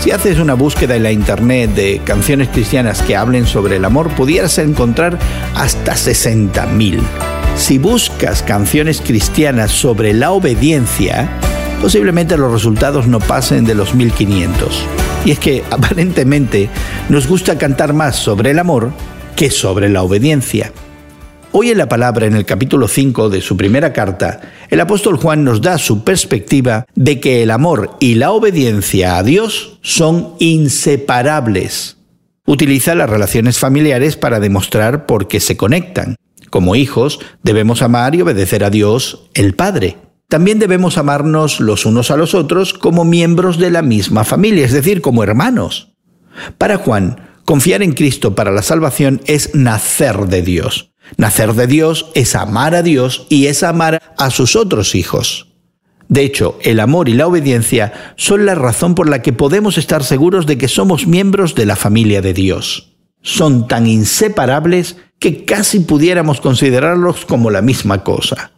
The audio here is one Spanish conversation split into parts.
Si haces una búsqueda en la internet de canciones cristianas que hablen sobre el amor, pudieras encontrar hasta 60.000. Si buscas canciones cristianas sobre la obediencia, posiblemente los resultados no pasen de los 1500. Y es que aparentemente nos gusta cantar más sobre el amor que sobre la obediencia. Hoy en la palabra, en el capítulo 5 de su primera carta, el apóstol Juan nos da su perspectiva de que el amor y la obediencia a Dios son inseparables. Utiliza las relaciones familiares para demostrar por qué se conectan. Como hijos, debemos amar y obedecer a Dios, el Padre. También debemos amarnos los unos a los otros como miembros de la misma familia, es decir, como hermanos. Para Juan, confiar en Cristo para la salvación es nacer de Dios. Nacer de Dios es amar a Dios y es amar a sus otros hijos. De hecho, el amor y la obediencia son la razón por la que podemos estar seguros de que somos miembros de la familia de Dios. Son tan inseparables que casi pudiéramos considerarlos como la misma cosa.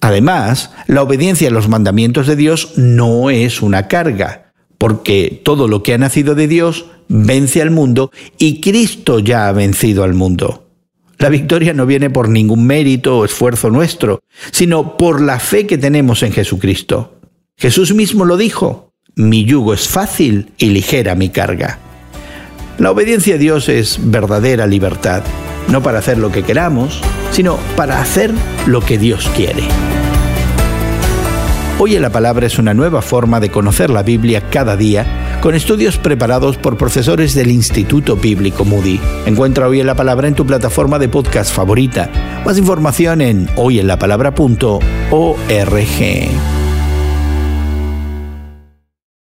Además, la obediencia a los mandamientos de Dios no es una carga, porque todo lo que ha nacido de Dios vence al mundo y Cristo ya ha vencido al mundo. La victoria no viene por ningún mérito o esfuerzo nuestro, sino por la fe que tenemos en Jesucristo. Jesús mismo lo dijo, mi yugo es fácil y ligera mi carga. La obediencia a Dios es verdadera libertad, no para hacer lo que queramos, sino para hacer lo que Dios quiere. Hoy en la Palabra es una nueva forma de conocer la Biblia cada día con estudios preparados por profesores del Instituto Bíblico Moody. Encuentra Hoy en la Palabra en tu plataforma de podcast favorita. Más información en hoyenlapalabra.org.